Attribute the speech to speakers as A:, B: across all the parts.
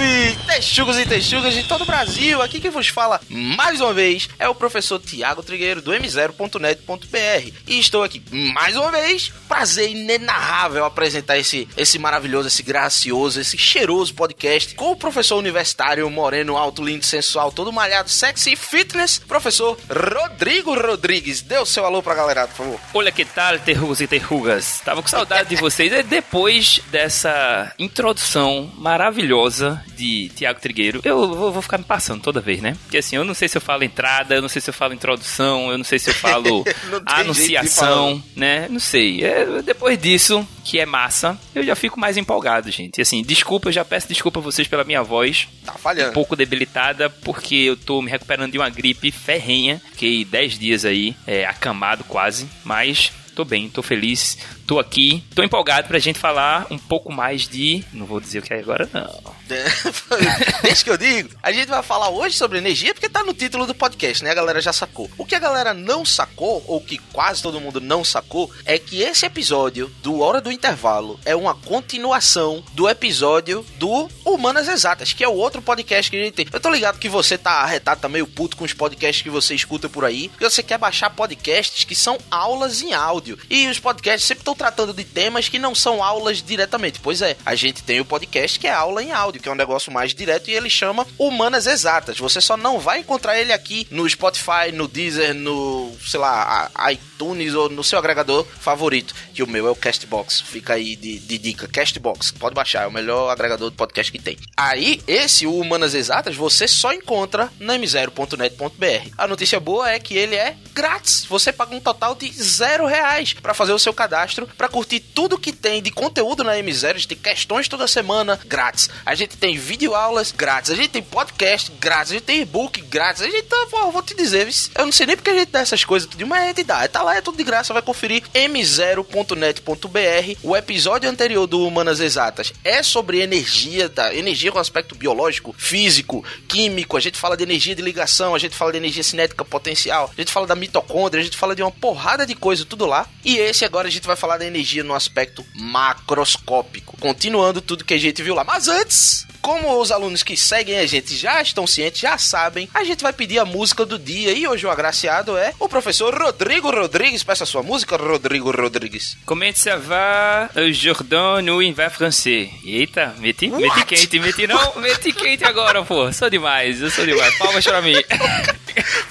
A: Salve! Texugos e texugas de todo o Brasil. Aqui quem vos fala mais uma vez é o professor Tiago Trigueiro do m0.net.br. E estou aqui mais uma vez, prazer inenarrável apresentar esse, esse maravilhoso, esse gracioso, esse cheiroso podcast com o professor universitário moreno, alto, lindo, sensual, todo malhado, sexy fitness, professor Rodrigo Rodrigues. Dê o seu alô pra galera, por favor.
B: Olha que tal, terrugas e terrugas. Tava com saudade de vocês. E depois dessa introdução maravilhosa de Tiago Trigueiro, eu vou, vou ficar me passando toda vez, né? Porque assim, eu não sei se eu falo entrada, eu não sei se eu falo introdução, eu não sei se eu falo anunciação, né? Não sei. É, depois disso, que é massa, eu já fico mais empolgado, gente. E assim, desculpa, eu já peço desculpa a vocês pela minha voz.
A: Tá
B: Um
A: falhando.
B: pouco debilitada, porque eu tô me recuperando de uma gripe ferrenha. Fiquei 10 dias aí, é, acamado quase. Mas tô bem, tô feliz, tô aqui. Tô empolgado pra gente falar um pouco mais de. Não vou dizer o que é agora, não.
A: Deixa que eu digo. A gente vai falar hoje sobre energia porque tá no título do podcast, né? A galera já sacou. O que a galera não sacou, ou que quase todo mundo não sacou, é que esse episódio do Hora do Intervalo é uma continuação do episódio do Humanas Exatas, que é o outro podcast que a gente tem. Eu tô ligado que você tá arretado, tá meio puto com os podcasts que você escuta por aí, porque você quer baixar podcasts que são aulas em áudio. E os podcasts sempre estão tratando de temas que não são aulas diretamente. Pois é, a gente tem o podcast que é aula em áudio, que é um negócio mais direto e ele chama Humanas Exatas. Você só não vai encontrar ele aqui no Spotify, no Deezer, no, sei lá, iTunes ou no seu agregador favorito. Que o meu é o Castbox. Fica aí de, de dica. Castbox. Pode baixar, é o melhor agregador de podcast que tem. Aí, esse o Humanas Exatas, você só encontra na m0.net.br. A notícia boa é que ele é grátis. Você paga um total de zero reais para fazer o seu cadastro, para curtir tudo que tem de conteúdo na M0. A gente tem questões toda semana grátis. A gente tem videoaulas grátis. A gente tem podcast grátis. A gente tem e-book grátis. A gente tá, pô, vou te dizer, eu não sei nem porque a gente dá essas coisas tudo, mas a gente dá. Tá lá, é tudo de graça. Vai conferir m0.net.br. O episódio anterior do Humanas Exatas é sobre energia, tá? Energia com aspecto biológico, físico, químico. A gente fala de energia de ligação, a gente fala de energia cinética potencial, a gente fala da mitocôndria, a gente fala de uma porrada de coisa, tudo lá. E esse agora a gente vai falar da energia no aspecto macroscópico, continuando tudo que a gente viu lá. Mas antes, como os alunos que seguem a gente já estão cientes, já sabem, a gente vai pedir a música do dia. E hoje o agraciado é o professor Rodrigo Rodrigues. Peça a sua música, Rodrigo Rodrigues.
B: Comment ça va, Jordan, no inverno francês? Eita, meti, meti quente, meti não, meti quente agora, pô. Sou demais, eu sou demais. Palmas pra mim.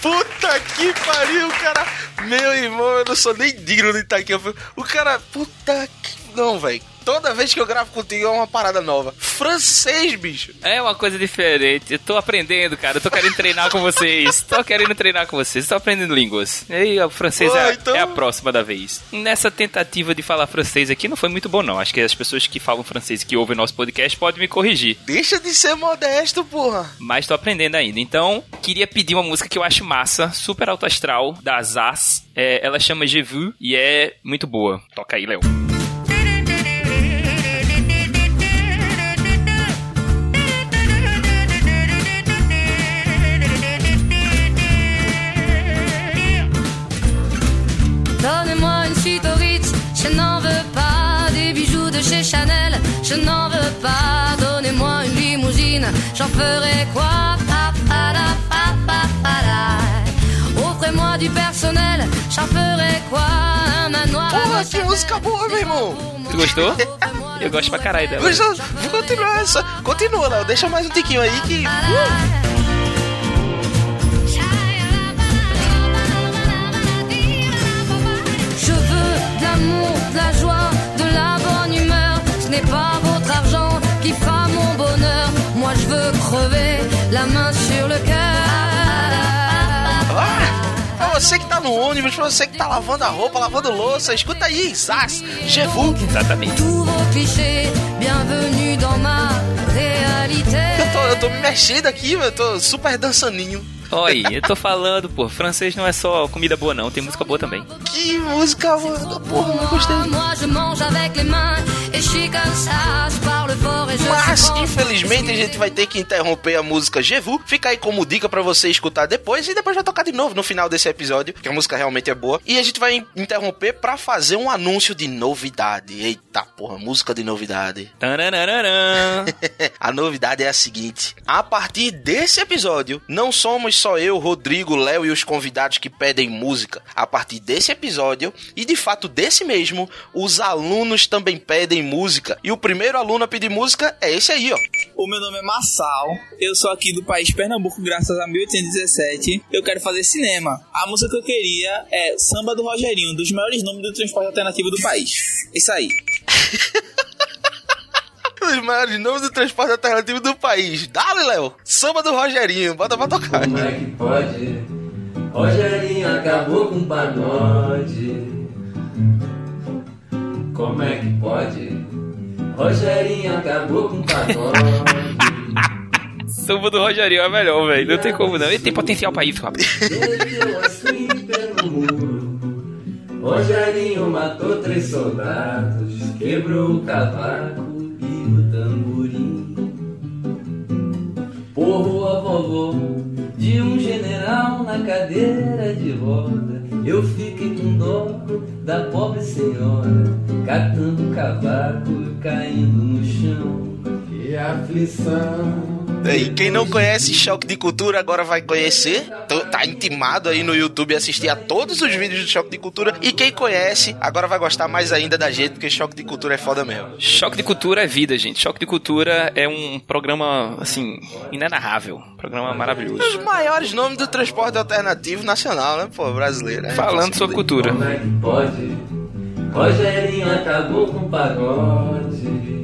A: Puta que pariu, cara. Meu irmão, eu não sou nem digno de estar aqui. O cara, puta que. Não, velho. Toda vez que eu gravo contigo é uma parada nova. Francês, bicho.
B: É uma coisa diferente. Eu tô aprendendo, cara. Eu tô querendo treinar com vocês. Tô querendo treinar com vocês. Tô aprendendo línguas. E aí, o francês
A: Pô,
B: é,
A: então-
B: é a próxima da vez. Nessa tentativa de falar francês aqui não foi muito bom, não. Acho que as pessoas que falam francês e que ouvem nosso podcast podem me corrigir.
A: Deixa de ser modesto, porra.
B: Mas tô aprendendo ainda. Então, queria pedir uma música que eu acho massa, super alto astral, da Zaz. É, ela chama Je Vu e é muito boa. Toca aí, Léo.
C: Chez Chanel, je n'en veux pas. Donnez-moi une limousine, j'en ferai quoi. Offrez-moi du personnel, j'en ferai quoi Un manoir à
A: Porra, que música boa, meu irmão.
B: Tu gostou? Eu gosto pra caralho dela.
A: Deixa, vou continuar essa. Continua, Léo. Deixa mais um tiquinho aí que.
C: Je veux de l'amour, de la joie, Ce n'est pas votre argent qui fera mon bonheur. Moi je veux crever la main sur le cœur.
A: Ah! Pra você que tá no ônibus, você que tá lavando a roupa, lavando louça, escuta aí, Zaz, Jevu.
B: Exatamente.
C: Tous vos clichés, bienvenue dans ma réalité.
A: Eu tô, eu tô me mexendo aqui, eu tô super dançaninho.
B: Oi, eu tô falando, pô, francês não é só comida boa não, tem música boa também.
A: Que música, mano. Porra, não gostei. Mas, infelizmente, a gente vai ter que interromper a música Jevu. Fica aí como dica pra você escutar depois e depois vai tocar de novo no final desse episódio, que a música realmente é boa. E a gente vai interromper pra fazer um anúncio de novidade. Eita porra, música de novidade. A novidade é a seguinte: a partir desse episódio, não somos só eu, Rodrigo, Léo e os convidados que pedem música. A partir desse episódio, e de fato desse mesmo, os alunos também pedem música. E o primeiro aluno a pedir música é esse aí, ó.
D: O meu nome é Massal, eu sou aqui do país Pernambuco, graças a 1817. Eu quero fazer cinema. A música que eu queria é Samba do Rogerinho, um dos maiores nomes do transporte alternativo do país. Isso aí.
A: Um dos maiores nomes do transporte alternativo do país. Dale, Léo. Samba do Rogerinho. Bota pra tocar.
E: Como é que pode? Rogerinho acabou com o pagode. Como é que pode? Rogerinho acabou com o pagode.
B: Samba do Rogerinho é melhor, velho. Não tem como não. Ele tem potencial pra isso, rapaz.
E: Rogerinho matou três soldados. Quebrou o cavaco e o tamborim. Porro a vovó de um general na cadeira de roda. Eu fiquei com dó da pobre senhora, catando cavaco e caindo no chão. Que aflição.
A: E quem não conhece Choque de Cultura agora vai conhecer. Tá intimado aí no YouTube a assistir a todos os vídeos do Choque de Cultura. E quem conhece agora vai gostar mais ainda da gente, porque Choque de Cultura é foda mesmo.
B: Choque de Cultura é vida, gente. Choque de Cultura é um programa, assim, inenarrável. Um programa maravilhoso.
A: Os maiores nomes do transporte alternativo nacional, né, pô, brasileiro. É
B: Falando sobre cultura.
E: Como é que pode? Rogerinho acabou com o pagode.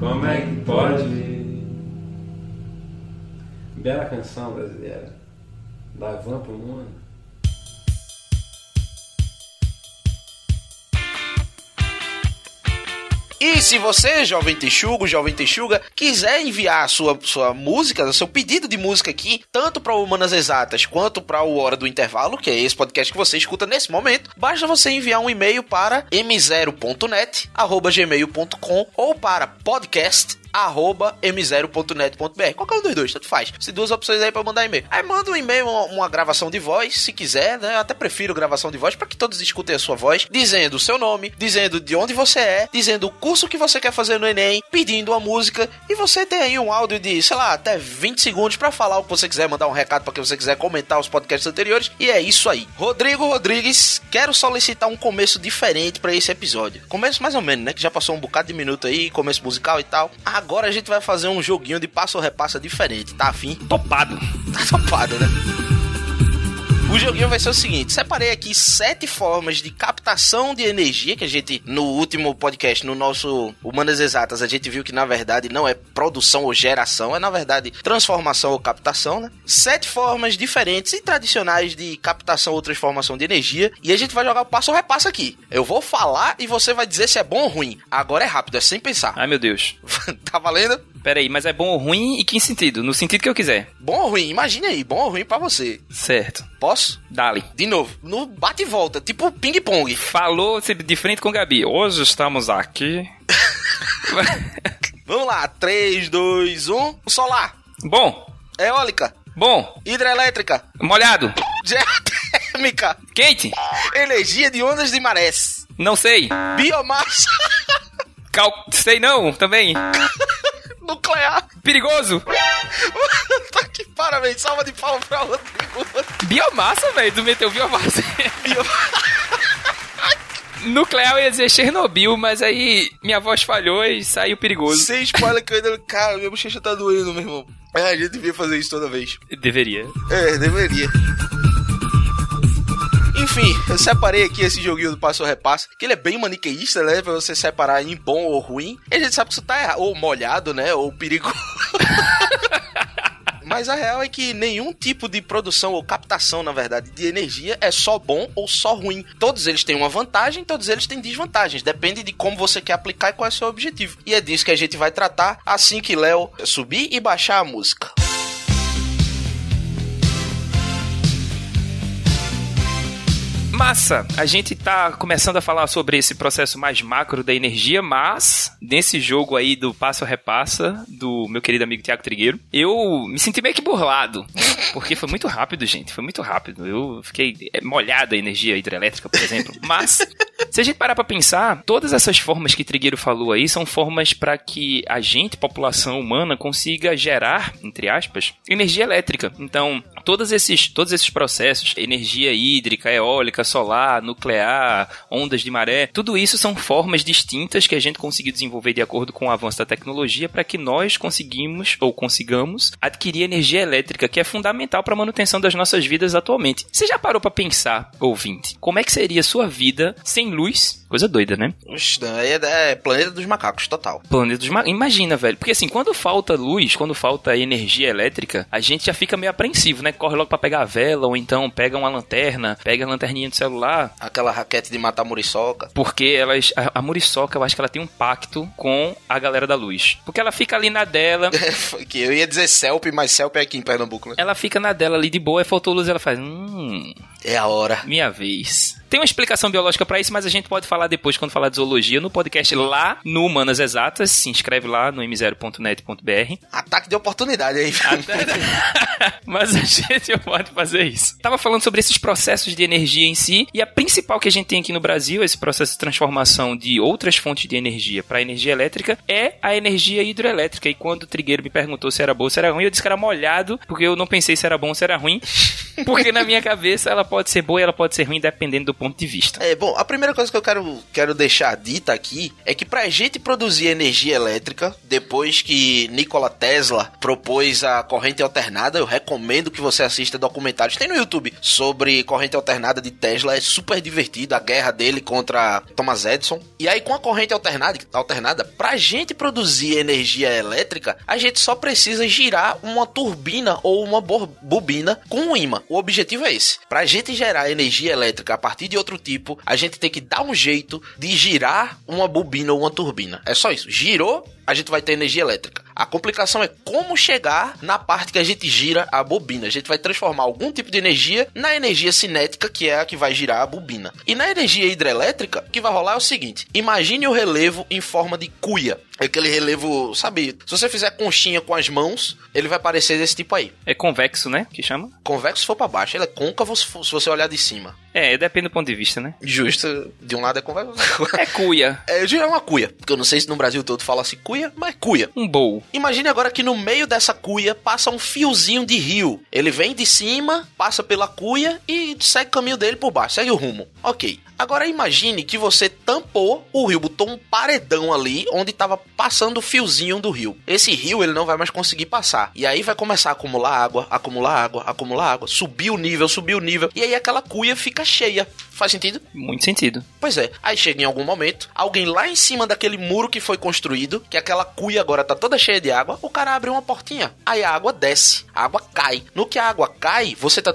E: Como é que pode? Bela canção brasileira. Da van pro mundo.
A: E se você, jovem texugo, jovem texuga, quiser enviar sua, sua música, seu pedido de música aqui, tanto para o Humanas Exatas quanto para o Hora do Intervalo, que é esse podcast que você escuta nesse momento, basta você enviar um e-mail para m0.net, arroba gmail.com ou para podcast arroba m0.net.br. Qualquer um dos dois, tanto faz. Se duas opções aí pra mandar e-mail. Aí manda um e-mail, uma, uma gravação de voz, se quiser, né? Eu até prefiro gravação de voz para que todos escutem a sua voz, dizendo o seu nome, dizendo de onde você é, dizendo o curso que você quer fazer no Enem, pedindo uma música e você tem aí um áudio de, sei lá, até 20 segundos para falar o que você quiser, mandar um recado para quem você quiser, comentar os podcasts anteriores e é isso aí. Rodrigo Rodrigues, quero solicitar um começo diferente para esse episódio. Começo mais ou menos, né? Que já passou um bocado de minuto aí, começo musical e tal. Agora a gente vai fazer um joguinho de passo ou repassa diferente, tá afim?
B: Topado.
A: Tá topado, né? O joguinho vai ser o seguinte: separei aqui sete formas de captação de energia que a gente, no último podcast, no nosso Humanas Exatas, a gente viu que na verdade não é produção ou geração, é na verdade transformação ou captação, né? Sete formas diferentes e tradicionais de captação ou transformação de energia. E a gente vai jogar o passo ou repassa aqui. Eu vou falar e você vai dizer se é bom ou ruim. Agora é rápido, é sem pensar.
B: Ai, meu Deus.
A: tá valendo?
B: Pera aí, mas é bom ou ruim e que sentido? No sentido que eu quiser.
A: Bom ou ruim? Imagine aí, bom ou ruim pra você.
B: Certo.
A: Posso?
B: Dali.
A: De novo, no bate e volta, tipo ping-pong.
B: Falou de frente com o Gabi. Hoje estamos aqui.
A: Vamos lá, 3, 2, 1. Solar,
B: bom,
A: eólica,
B: bom,
A: hidrelétrica,
B: molhado,
A: geotérmica,
B: quente,
A: energia de ondas de marés,
B: não sei.
A: biomassa,
B: Cal... Sei não, também.
A: nuclear.
B: Perigoso.
A: tá aqui, parabéns, salva de palmas pra Rodrigo.
B: Biomassa, velho. Tu meteu biomassa.
A: Bio-
B: Nuclear eu ia dizer Chernobyl, mas aí minha voz falhou e saiu perigoso.
A: Sem spoiler que eu ainda... Cara, minha bochecha tá doendo, meu irmão. É, a gente devia fazer isso toda vez.
B: Deveria.
A: É, deveria. Enfim, eu separei aqui esse joguinho do passo ou repassa, que ele é bem maniqueísta, né? Pra você separar em bom ou ruim. E a gente sabe que isso tá errado, ou molhado, né? Ou perigoso. Mas a real é que nenhum tipo de produção ou captação, na verdade, de energia é só bom ou só ruim. Todos eles têm uma vantagem, todos eles têm desvantagens. Depende de como você quer aplicar e qual é o seu objetivo. E é disso que a gente vai tratar assim que Léo subir e baixar a música.
B: Massa, a gente tá começando a falar sobre esse processo mais macro da energia, mas nesse jogo aí do passo a repassa do meu querido amigo Tiago Trigueiro, eu me senti meio que burlado, porque foi muito rápido, gente, foi muito rápido. Eu fiquei é, molhada a energia hidrelétrica, por exemplo. Mas se a gente parar pra pensar, todas essas formas que Trigueiro falou aí são formas para que a gente, população humana, consiga gerar, entre aspas, energia elétrica. Então, todos esses, todos esses processos, energia hídrica, eólica, solar, nuclear, ondas de maré, tudo isso são formas distintas que a gente conseguiu desenvolver de acordo com o avanço da tecnologia para que nós conseguimos ou consigamos adquirir energia elétrica, que é fundamental para a manutenção das nossas vidas atualmente. Você já parou para pensar, ouvinte, como é que seria a sua vida sem luz? Coisa doida, né?
A: Oxe, é, é planeta dos macacos, total.
B: Planeta dos macacos. Imagina, velho. Porque assim, quando falta luz, quando falta energia elétrica, a gente já fica meio apreensivo, né? Corre logo para pegar a vela, ou então pega uma lanterna, pega a lanterninha do celular.
A: Aquela raquete de matar muriçoca.
B: Porque elas. A, a muriçoca, eu acho que ela tem um pacto com a galera da luz. Porque ela fica ali na dela.
A: Eu ia dizer Celp, mas Celp é aqui em Pernambuco, né?
B: ela fica na dela ali de boa, e faltou luz, ela faz. Hum.
A: É a hora.
B: Minha vez. Tem uma explicação biológica para isso, mas a gente pode falar depois quando falar de zoologia no podcast lá no Humanas Exatas. Se inscreve lá no m0.net.br.
A: Ataque de oportunidade aí.
B: mas a gente pode fazer isso. Tava falando sobre esses processos de energia em si, e a principal que a gente tem aqui no Brasil, esse processo de transformação de outras fontes de energia para energia elétrica, é a energia hidroelétrica. E quando o Trigueiro me perguntou se era boa ou se era ruim, eu disse que era molhado, porque eu não pensei se era bom ou se era ruim. Porque na minha cabeça ela pode ser boa e ela pode ser ruim, dependendo do ponto de vista.
A: É, bom, a primeira coisa que eu quero, quero deixar dita aqui é que pra gente produzir energia elétrica, depois que Nikola Tesla propôs a corrente alternada, eu recomendo que você assista documentários. Tem no YouTube sobre corrente alternada de Tesla, é super divertido, a guerra dele contra Thomas Edison. E aí, com a corrente alternada, alternada pra gente produzir energia elétrica, a gente só precisa girar uma turbina ou uma bobina com um imã. O objetivo é esse. Pra gente gerar energia elétrica a partir de outro tipo, a gente tem que dar um jeito de girar uma bobina ou uma turbina. É só isso. Girou, a gente vai ter energia elétrica. A complicação é como chegar na parte que a gente gira a bobina. A gente vai transformar algum tipo de energia na energia cinética, que é a que vai girar a bobina. E na energia hidrelétrica, o que vai rolar é o seguinte: imagine o relevo em forma de cuia. Aquele relevo, sabe? Se você fizer conchinha com as mãos, ele vai parecer desse tipo aí.
B: É convexo, né? Que chama?
A: Convexo se for pra baixo. Ele é côncavo se você olhar de cima.
B: É, depende do ponto de vista, né?
A: Justo. De um lado é convexo.
B: É cuia.
A: É, é uma cuia. Porque eu não sei se no Brasil todo fala assim cuia, mas cuia.
B: Um bowl.
A: Imagine agora que no meio dessa cuia passa um fiozinho de rio. Ele vem de cima, passa pela cuia e segue o caminho dele por baixo, segue o rumo. Ok. Agora imagine que você tampou o rio, botou um paredão ali onde estava passando o fiozinho do rio. Esse rio ele não vai mais conseguir passar. E aí vai começar a acumular água, acumular água, acumular água, subir o nível, subir o nível. E aí aquela cuia fica cheia. Faz sentido?
B: Muito sentido.
A: Pois é. Aí chega em algum momento, alguém lá em cima daquele muro que foi construído, que aquela cuia agora tá toda cheia de água, o cara abre uma portinha. Aí a água desce, a água cai. No que a água cai, você tá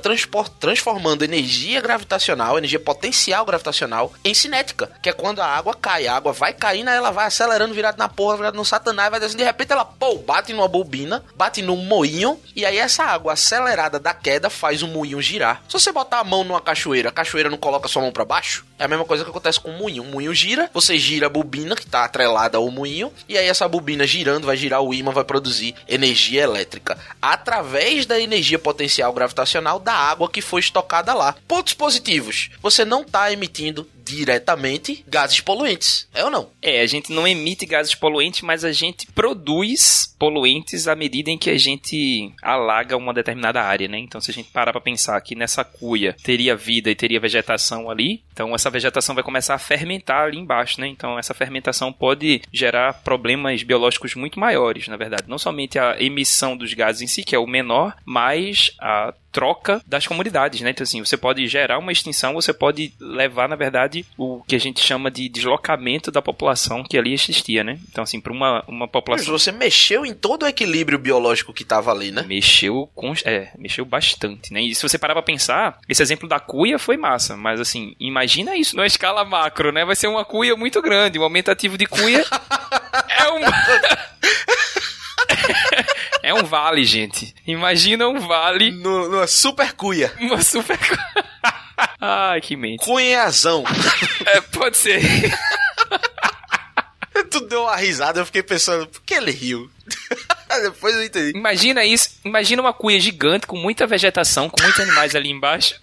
A: transformando energia gravitacional, energia potencial gravitacional, em cinética, que é quando a água cai. A água vai caindo, aí ela vai acelerando, virado na porra, virado no satanás, vai descendo. De repente ela, pô, bate numa bobina, bate num moinho, e aí essa água acelerada da queda faz o moinho girar. Se você botar a mão numa cachoeira, a cachoeira não coloca sua mão para baixo, é a mesma coisa que acontece com o moinho. O moinho gira, você gira a bobina que está atrelada ao moinho, e aí essa bobina girando vai girar o ímã, vai produzir energia elétrica através da energia potencial gravitacional da água que foi estocada lá. Pontos positivos: você não está emitindo diretamente gases poluentes. É ou não?
B: É, a gente não emite gases poluentes, mas a gente produz poluentes à medida em que a gente alaga uma determinada área, né? Então, se a gente parar para pensar que nessa cuia teria vida e teria vegetação ali, então essa vegetação vai começar a fermentar ali embaixo, né? Então, essa fermentação pode gerar problemas biológicos muito maiores, na verdade. Não somente a emissão dos gases em si, que é o menor, mas a troca das comunidades, né? Então, assim, você pode gerar uma extinção, você pode levar, na verdade, o que a gente chama de deslocamento da população que ali existia, né? Então, assim, para uma, uma população.
A: Mas você mexeu em todo o equilíbrio biológico que estava ali, né?
B: Mexeu com. É, mexeu bastante, né? E se você parar pra pensar, esse exemplo da cuia foi massa, mas assim, imagina isso numa escala macro, né? Vai ser uma cuia muito grande, um aumentativo de cuia é um. É um vale, gente. Imagina um vale.
A: No, numa super cuia.
B: Uma super Ai, que mente.
A: Cunhazão.
B: É, pode ser.
A: tu deu uma risada, eu fiquei pensando, por que ele riu? Depois eu entendi.
B: Imagina isso. Imagina uma cunha gigante com muita vegetação, com muitos animais ali embaixo.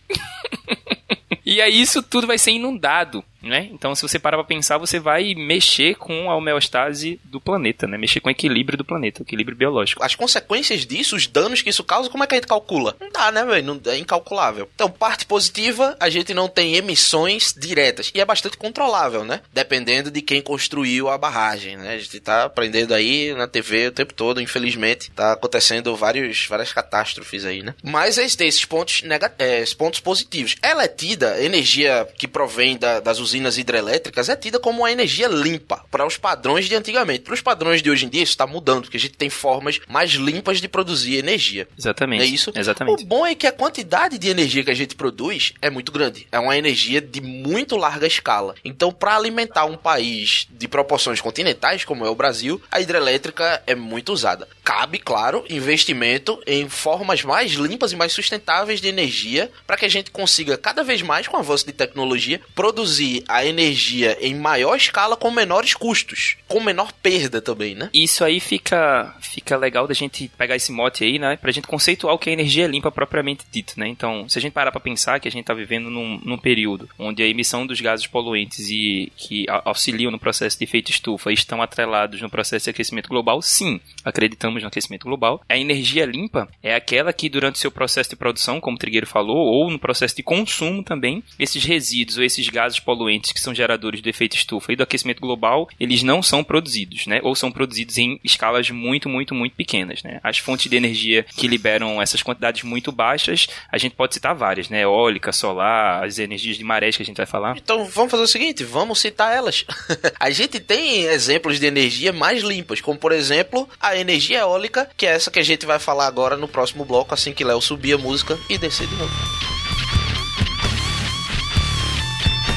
B: E aí isso tudo vai ser inundado, né? Então, se você parar pra pensar, você vai mexer com a homeostase do planeta, né? Mexer com o equilíbrio do planeta, o equilíbrio biológico.
A: As consequências disso, os danos que isso causa, como é que a gente calcula? Não dá, né, velho? É incalculável. Então, parte positiva, a gente não tem emissões diretas. E é bastante controlável, né? Dependendo de quem construiu a barragem, né? A gente tá aprendendo aí na TV o tempo todo, infelizmente. Tá acontecendo vários, várias catástrofes aí, né? Mas esses pontos, nega é, esses pontos positivos. Ela é tida, energia que provém da- das usinas hidrelétricas, é tida como uma energia limpa para os padrões de antigamente. Para os padrões de hoje em dia, isso está mudando, porque a gente tem formas mais limpas de produzir energia.
B: Exatamente.
A: É isso?
B: Exatamente.
A: O bom é que a quantidade de energia que a gente produz é muito grande. É uma energia de muito larga escala. Então, para alimentar um país de proporções continentais, como é o Brasil, a hidrelétrica é muito usada. Cabe, claro, investimento em formas mais limpas e mais sustentáveis de energia para que a gente consiga cada vez mais, com o avanço de tecnologia, produzir a energia em maior escala com menores custos, com menor perda também, né?
B: Isso aí fica, fica legal da gente pegar esse mote aí, né? Pra gente conceituar o que é energia limpa propriamente dito, né? Então, se a gente parar pra pensar que a gente tá vivendo num, num período onde a emissão dos gases poluentes e que auxiliam no processo de efeito estufa estão atrelados no processo de aquecimento global, sim, acreditamos no aquecimento global. A energia limpa é aquela que durante seu processo de produção, como o Trigueiro falou, ou no processo de consumo também, esses resíduos ou esses gases poluentes que são geradores do efeito estufa e do aquecimento global, eles não são produzidos, né? Ou são produzidos em escalas muito, muito, muito pequenas, né? As fontes de energia que liberam essas quantidades muito baixas, a gente pode citar várias, né? Eólica, solar, as energias de marés que a gente vai falar.
A: Então vamos fazer o seguinte, vamos citar elas. a gente tem exemplos de energia mais limpas, como por exemplo a energia eólica, que é essa que a gente vai falar agora no próximo bloco, assim que Léo subir a música e descer de novo.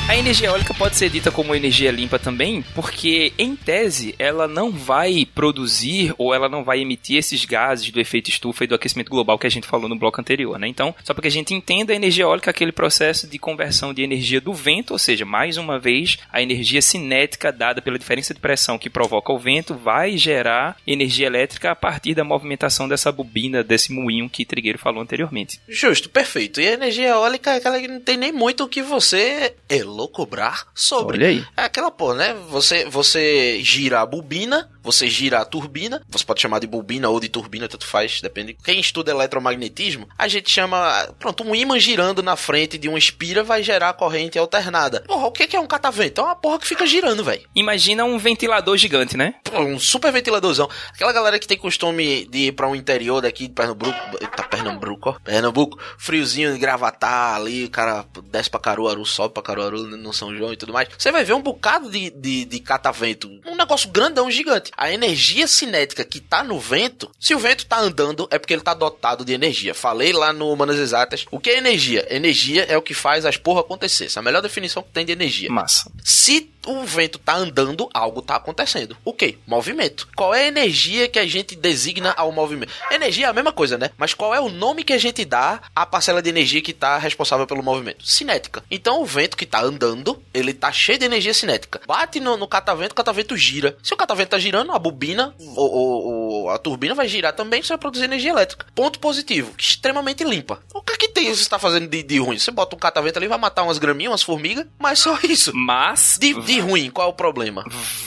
B: A energia eólica pode ser dita como energia limpa também, porque em tese ela não vai produzir ou ela não vai emitir esses gases do efeito estufa e do aquecimento global que a gente falou no bloco anterior, né? Então, só para que a gente entenda a energia eólica é aquele processo de conversão de energia do vento, ou seja, mais uma vez, a energia cinética dada pela diferença de pressão que provoca o vento vai gerar energia elétrica a partir da movimentação dessa bobina, desse moinho que Trigueiro falou anteriormente.
A: Justo, perfeito. E a energia eólica é aquela que não tem nem muito o que você elocubrar sobre. É aquela porra, né? Você, você gira a bobina, você gira a turbina, você pode chamar de bobina ou de turbina, tanto faz, depende. Quem estuda eletromagnetismo, a gente chama, pronto, um ímã girando na frente de uma espira vai gerar corrente alternada. Porra, o que que é um catavento? É uma porra que fica girando, velho.
B: Imagina um ventilador gigante, né?
A: Pô, um super ventiladorzão. Aquela galera que tem costume de ir pra um interior daqui de Pernambuco. Eita, Pernambuco, ó. Pernambuco, friozinho de gravatar ali, o cara desce pra Caruaru, sobe pra Caruaru no São João e tudo mais. Você vai ver um bocado de, de, de catavento. Um negócio grandão, gigante. A energia cinética que tá no vento, se o vento tá andando, é porque ele tá dotado de energia. Falei lá no Humanas Exatas. O que é energia? Energia é o que faz as porra acontecer. Essa é a melhor definição que tem de energia.
B: Massa.
A: Se o vento tá andando, algo tá acontecendo. O quê? Movimento. Qual é a energia que a gente designa ao movimento? Energia é a mesma coisa, né? Mas qual é o nome que a gente dá à parcela de energia que tá responsável pelo movimento? Cinética. Então o vento que tá andando, ele tá cheio de energia cinética. Bate no, no catavento, o catavento gira. Se o catavento tá girando, a bobina ou, a turbina vai girar também, você vai produzir energia elétrica. Ponto positivo, extremamente limpa. O que é que tem você tá fazendo de, de ruim? Você bota um catavento ali, vai matar umas graminhas, umas formigas, mas só isso.
B: Mas
A: De, de ruim, qual é o problema?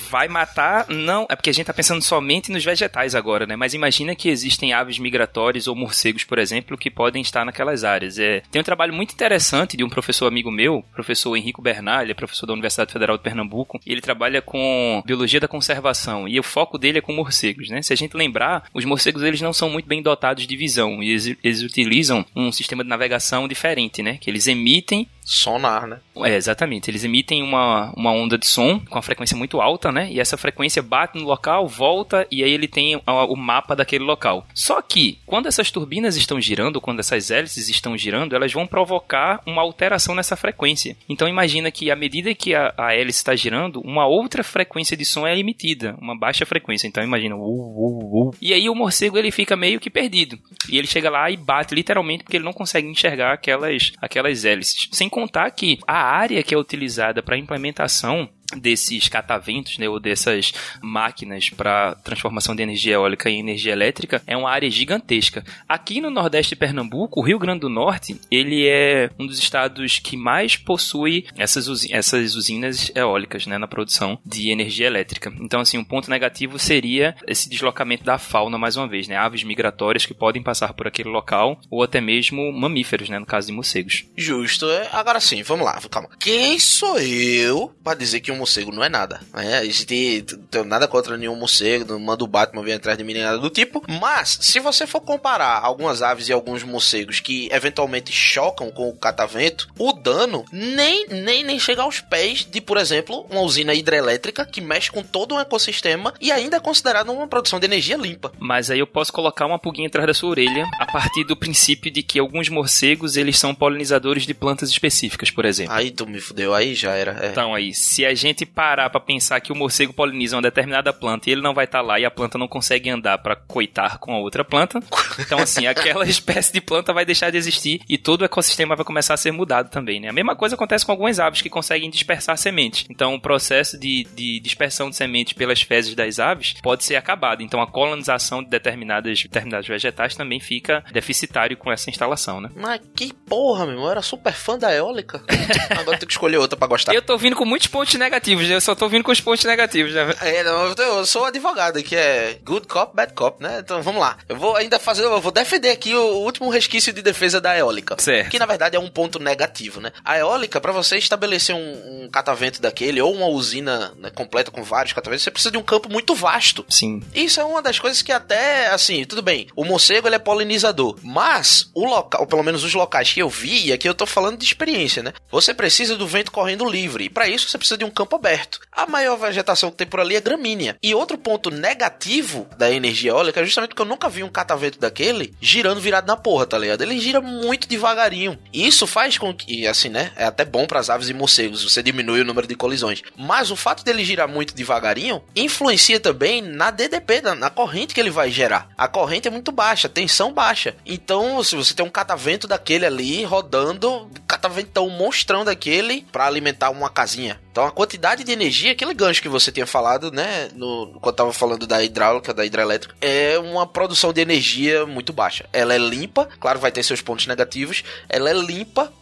B: Vai matar, não, é porque a gente tá pensando somente nos vegetais agora, né? Mas imagina que existem aves migratórias ou morcegos, por exemplo, que podem estar naquelas áreas. É, tem um trabalho muito interessante de um professor amigo meu, professor Henrico Bernal, ele é professor da Universidade Federal de Pernambuco, e ele trabalha com biologia da conservação, e o foco dele é com morcegos, né? Se a gente lembrar, os morcegos eles não são muito bem dotados de visão, e eles, eles utilizam um sistema de navegação diferente, né? Que eles emitem
A: Sonar, né?
B: é, exatamente. Eles emitem uma, uma onda de som com uma frequência muito alta, né? E essa frequência bate no local, volta e aí ele tem a- o mapa daquele local. Só que, quando essas turbinas estão girando, quando essas hélices estão girando, elas vão provocar uma alteração nessa frequência. Então imagina que à medida que a, a hélice está girando, uma outra frequência de som é emitida, uma baixa frequência. Então imagina, uh, uh, uh. E aí o morcego ele fica meio que perdido. E ele chega lá e bate literalmente porque ele não consegue enxergar aquelas, aquelas hélices. Sem contar que a área que é utilizada para implementação desses cataventos, né, ou dessas máquinas para transformação de energia eólica em energia elétrica é uma área gigantesca. Aqui no Nordeste de Pernambuco, o Rio Grande do Norte, ele é um dos estados que mais possui essas, usi essas usinas eólicas, né, na produção de energia elétrica. Então, assim, um ponto negativo seria esse deslocamento da fauna mais uma vez, né, aves migratórias que podem passar por aquele local ou até mesmo mamíferos, né, no caso de morcegos.
A: Justo. É, agora sim, vamos lá, calma. Quem sou eu para dizer que um morcego não é nada. Né? A gente tem nada contra nenhum morcego, não manda o Batman vir atrás de mim nem nada do tipo. Mas, se você for comparar algumas aves e alguns morcegos que eventualmente chocam com o catavento, o dano nem, nem, nem chega aos pés de, por exemplo, uma usina hidrelétrica que mexe com todo um ecossistema e ainda é considerada uma produção de energia limpa.
B: Mas aí eu posso colocar uma pulguinha atrás da sua orelha a partir do princípio de que alguns morcegos eles são polinizadores de plantas específicas, por exemplo.
A: Aí tu me fudeu, aí já era. É.
B: Então aí, se a gente parar para pensar que o morcego poliniza uma determinada planta e ele não vai estar tá lá e a planta não consegue andar para coitar com a outra planta, então assim, aquela espécie de planta vai deixar de existir e todo o ecossistema vai começar a ser mudado também, né? A mesma coisa acontece com algumas aves que conseguem dispersar sementes. Então o processo de, de dispersão de sementes pelas fezes das aves pode ser acabado. Então a colonização de determinadas, determinados vegetais também fica deficitário com essa instalação, né?
A: Mas que porra, meu irmão, eu era super fã da eólica. Agora tenho que escolher outra para gostar.
B: Eu tô vindo com muitos pontos negativos negativos, eu só tô vindo com os pontos negativos. Já.
A: É, não, eu sou advogado, que é good cop, bad cop, né? Então vamos lá. Eu vou ainda fazer, eu vou defender aqui o último resquício de defesa da eólica.
B: Certo.
A: Que na verdade é um ponto negativo, né? A eólica, para você estabelecer um, um, catavento daquele, ou uma usina né, completa com vários cataventos, você precisa de um campo muito vasto.
B: Sim.
A: Isso é uma das coisas que até, assim, tudo bem, o morcego ele é polinizador, mas o local, ou pelo menos os locais que eu vi, e aqui eu tô falando de experiência, né? Você precisa do vento correndo livre, e para isso você precisa de um campo aberto. A maior vegetação que tem por ali é gramínea. E outro ponto negativo da energia eólica é justamente porque eu nunca vi um catavento daquele girando virado na porra, tá ligado? Ele gira muito devagarinho. E isso faz com que, assim, né? É até bom para as aves e morcegos, você diminui o número de colisões. Mas o fato dele girar muito devagarinho influencia também na DDP, na, na corrente que ele vai gerar. A corrente é muito baixa, tensão baixa. Então, se você tem um catavento daquele ali rodando, cataventão monstrão daquele para alimentar uma casinha. Então a quantidade de energia, aquele gancho que você tinha falado, né, no, quando tava falando da hidráulica, da hidrelétrica, é uma produção de energia muito baixa. Ela é limpa, claro, vai ter seus pontos negativos, ela é limpa,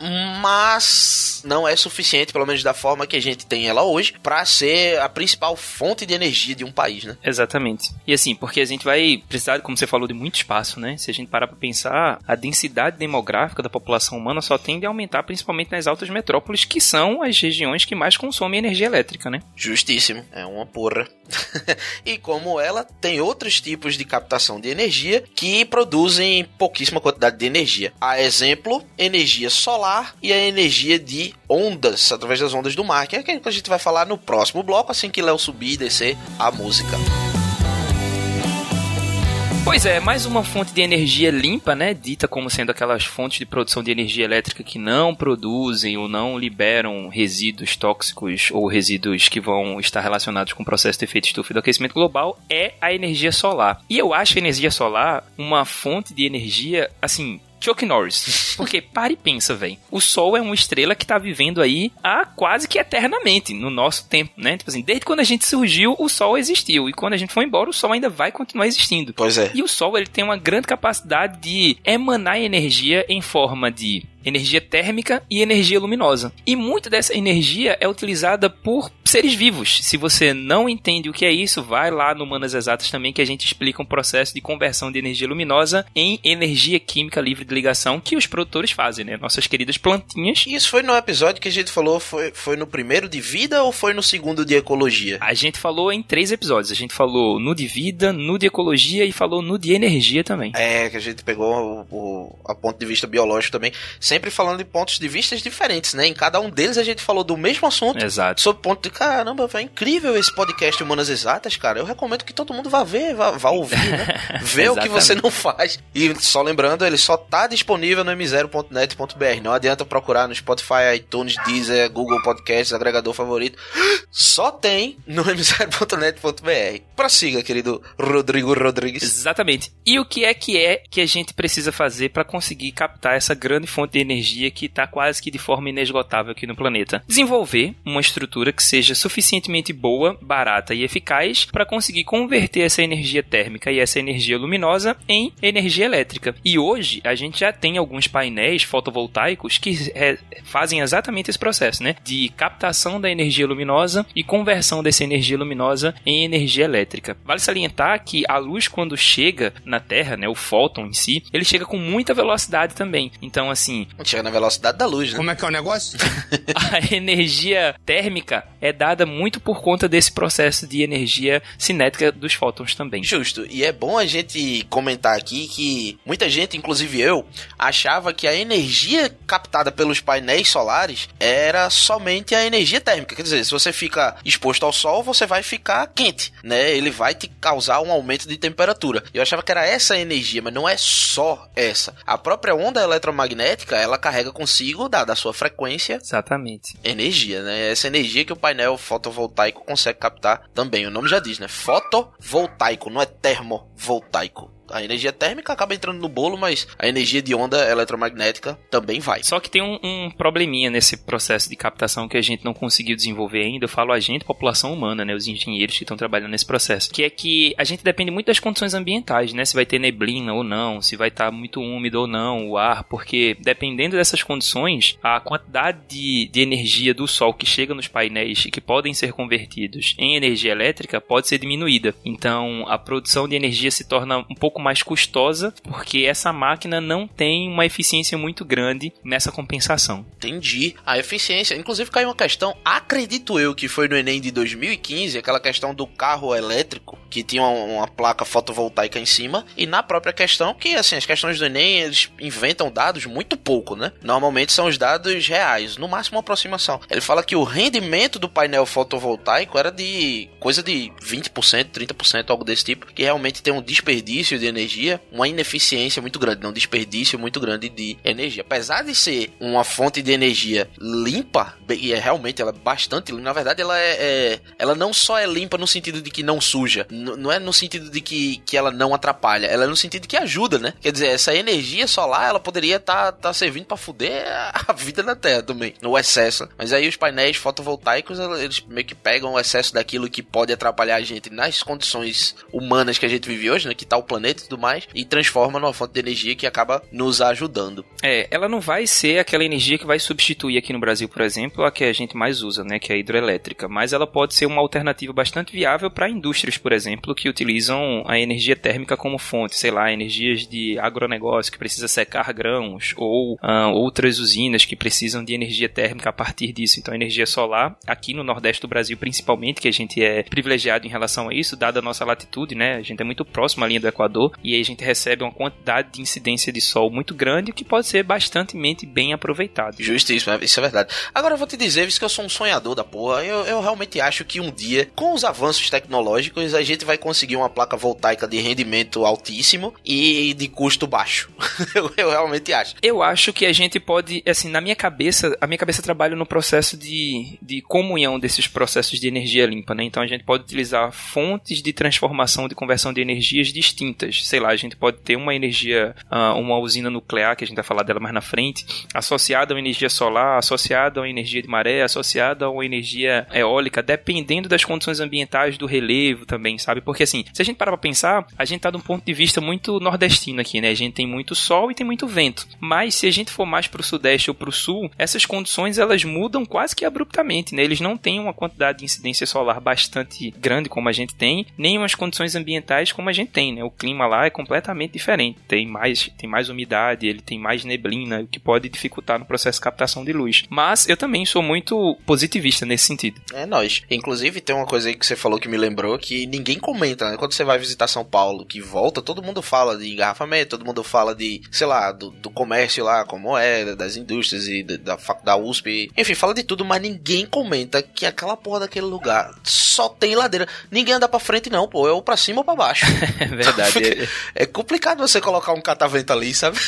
A: mas não é suficiente, pelo menos da forma que a gente tem ela hoje, para ser a principal fonte de energia de um país, né?
B: Exatamente. E assim, porque a gente vai precisar, como você falou, de muito espaço, né? Se a gente parar para pensar, a densidade demográfica da população humana só tende a aumentar principalmente nas altas metrópoles, que são as regiões que mais consomem consome energia elétrica, né?
A: Justíssimo, é uma porra. e como ela, tem outros tipos de captação de energia que produzem pouquíssima quantidade de energia. A exemplo, energia solar e a energia de ondas, através das ondas do mar, que é aquilo que a gente vai falar no próximo bloco, assim que Léo subir e descer a música.
B: Pois é, mais uma fonte de energia limpa, né? Dita como sendo aquelas fontes de produção de energia elétrica que não produzem ou não liberam resíduos tóxicos ou resíduos que vão estar relacionados com o processo de efeito estufa do aquecimento global, é a energia solar. E eu acho a energia solar uma fonte de energia, assim, Chuck Norris. Porque para e pensa, velho. O Sol é uma estrela que tá vivendo aí há quase que eternamente no nosso tempo, né? Tipo assim, desde quando a gente surgiu, o Sol existiu. E quando a gente for embora, o Sol ainda vai continuar existindo.
A: Pois é.
B: E o Sol, ele tem uma grande capacidade de emanar energia em forma de energia térmica e energia luminosa. E muita dessa energia é utilizada por seres vivos. Se você não entende o que é isso, vai lá no Manas Exatas também que a gente explica um processo de conversão de energia luminosa em energia química livre de ligação que os produtores fazem, né? Nossas queridas plantinhas.
A: Isso foi no episódio que a gente falou, foi, foi no primeiro de vida ou foi no segundo de ecologia?
B: A gente falou em três episódios. A gente falou no de vida, no de ecologia e falou no de energia também.
A: É, que a gente pegou o, o a ponto de vista biológico também. Sem sempre falando de pontos de vista diferentes, né? Em cada um deles a gente falou do mesmo assunto.
B: Exato.
A: Sob ponto de caramba, é incrível esse podcast Humanas Exatas, cara. Eu recomendo que todo mundo vá ver, vá, vá ouvir, né? Ver o que você não faz. E só lembrando, ele só tá disponível no m0.net.br. Não adianta procurar no Spotify, iTunes, Deezer, Google Podcasts, agregador favorito. Só tem no m0.net.br. Prossiga, querido Rodrigo Rodrigues.
B: Exatamente. E o que é que é que a gente precisa fazer para conseguir captar essa grande fonte de energia que está quase que de forma inesgotável aqui no planeta. Desenvolver uma estrutura que seja suficientemente boa, barata e eficaz para conseguir converter essa energia térmica e essa energia luminosa em energia elétrica. E hoje a gente já tem alguns painéis fotovoltaicos que fazem exatamente esse processo, né? De captação da energia luminosa e conversão dessa energia luminosa em energia elétrica. Vale salientar que a luz quando chega na Terra, né, o fóton em si, ele chega com muita velocidade também. Então, assim,
A: Chega na velocidade da luz, né?
F: Como é que é o negócio?
B: a energia térmica é dada muito por conta desse processo de energia cinética dos fótons também.
A: Justo. E é bom a gente comentar aqui que muita gente, inclusive eu, achava que a energia captada pelos painéis solares era somente a energia térmica. Quer dizer, se você fica exposto ao sol, você vai ficar quente, né? Ele vai te causar um aumento de temperatura. Eu achava que era essa a energia, mas não é só essa. A própria onda eletromagnética, ela carrega consigo, dada a sua frequência,
B: Exatamente.
A: energia, né? Essa energia que o painel fotovoltaico consegue captar também. O nome já diz, né? Fotovoltaico, não é termovoltaico. A energia térmica acaba entrando no bolo, mas a energia de onda eletromagnética também vai.
B: Só que tem um, um probleminha nesse processo de captação que a gente não conseguiu desenvolver ainda. Eu falo a gente, população humana, né? Os engenheiros que estão trabalhando nesse processo. Que é que a gente depende muito das condições ambientais, né? Se vai ter neblina ou não, se vai estar muito úmido ou não o ar, porque dependendo dessas condições, a quantidade de, de energia do sol que chega nos painéis e que podem ser convertidos em energia elétrica pode ser diminuída. Então a produção de energia se torna um pouco mais custosa, porque essa máquina não tem uma eficiência muito grande nessa compensação.
A: Entendi. A eficiência. Inclusive caiu uma questão, acredito eu, que foi no Enem de 2015, aquela questão do carro elétrico, que tinha uma, uma placa fotovoltaica em cima, e na própria questão que, assim, as questões do Enem, eles inventam dados muito pouco, né? Normalmente são os dados reais, no máximo uma aproximação. Ele fala que o rendimento do painel fotovoltaico era de coisa de 20%, 30%, algo desse tipo, que realmente tem um desperdício de energia, uma ineficiência muito grande, né? um desperdício muito grande de energia. Apesar de ser uma fonte de energia limpa, e é realmente ela é bastante limpa, na verdade ela é, é- ela não só é limpa no sentido de que não suja, não é no sentido de que, que ela não atrapalha, ela é no sentido de que ajuda, né? Quer dizer, essa energia solar, ela poderia estar tá, servindo para fuder a vida na Terra também, no excesso. Mas aí os painéis fotovoltaicos, eles meio que pegam o excesso daquilo que pode atrapalhar a gente nas condições humanas que a gente vive hoje, né? Que tá o planeta e tudo mais, e transforma numa fonte de energia que acaba nos ajudando.
B: É, ela não vai ser aquela energia que vai substituir aqui no Brasil, por exemplo, a que a gente mais usa, né, que é a hidrelétrica, mas ela pode ser uma alternativa bastante viável para indústrias, por exemplo, que utilizam a energia térmica como fonte, sei lá, energias de agronegócio que precisa secar grãos ou ah, outras usinas que precisam de energia térmica a partir disso. Então, energia solar aqui no Nordeste do Brasil, principalmente, que a gente é privilegiado em relação a isso, dada a nossa latitude, né, a gente é muito próximo à linha do Equador e aí a gente recebe uma quantidade de incidência de sol muito grande que pode ser bastantemente bem aproveitado.
A: Justíssimo, é- isso é verdade. Agora eu vou te dizer, visto que eu sou um sonhador da porra, eu, eu realmente acho que um dia, com os avanços tecnológicos, a gente vai conseguir uma placa voltaica de rendimento altíssimo e de custo baixo. eu, eu realmente acho.
B: Eu acho que a gente pode, assim, na minha cabeça, a minha cabeça trabalha no processo de, de comunhão desses processos de energia limpa, né? Então a gente pode utilizar fontes de transformação, de conversão de energias distintas. Sei lá, a gente pode ter uma energia, ah, uma usina nuclear, que a gente vai falar dela mais na frente, associada a uma energia solar, associada a uma energia de maré, associada a uma energia eólica, dependendo das condições ambientais do relevo também, sabe? Porque assim, se a gente parar pra pensar, a gente tá de um ponto de vista muito nordestino aqui, né? A gente tem muito sol e tem muito vento. Mas se a gente for mais pro sudeste ou pro sul, essas condições elas mudam quase que abruptamente, né? Eles não têm uma quantidade de incidência solar bastante grande como a gente tem, nem umas condições ambientais como a gente tem, né? O clima lá é completamente diferente. Tem mais, tem mais umidade, ele tem mais neblina, o que pode dificultar no processo de captação de luz. Mas eu também sou muito positivista nesse sentido.
A: É nóis. Inclusive, tem uma coisa aí que você falou que me lembrou que ninguém comenta, né? Quando você vai visitar São Paulo, que volta, todo mundo fala de engarrafamento, todo mundo fala de, sei lá, do, do comércio lá, como é, das indústrias e da, da USP. Enfim, fala de tudo, mas ninguém comenta que aquela porra daquele lugar só tem ladeira. Ninguém anda pra frente, não, pô. É ou pra cima ou pra baixo.
B: É verdade.
A: É complicado você colocar um catavento ali, sabe?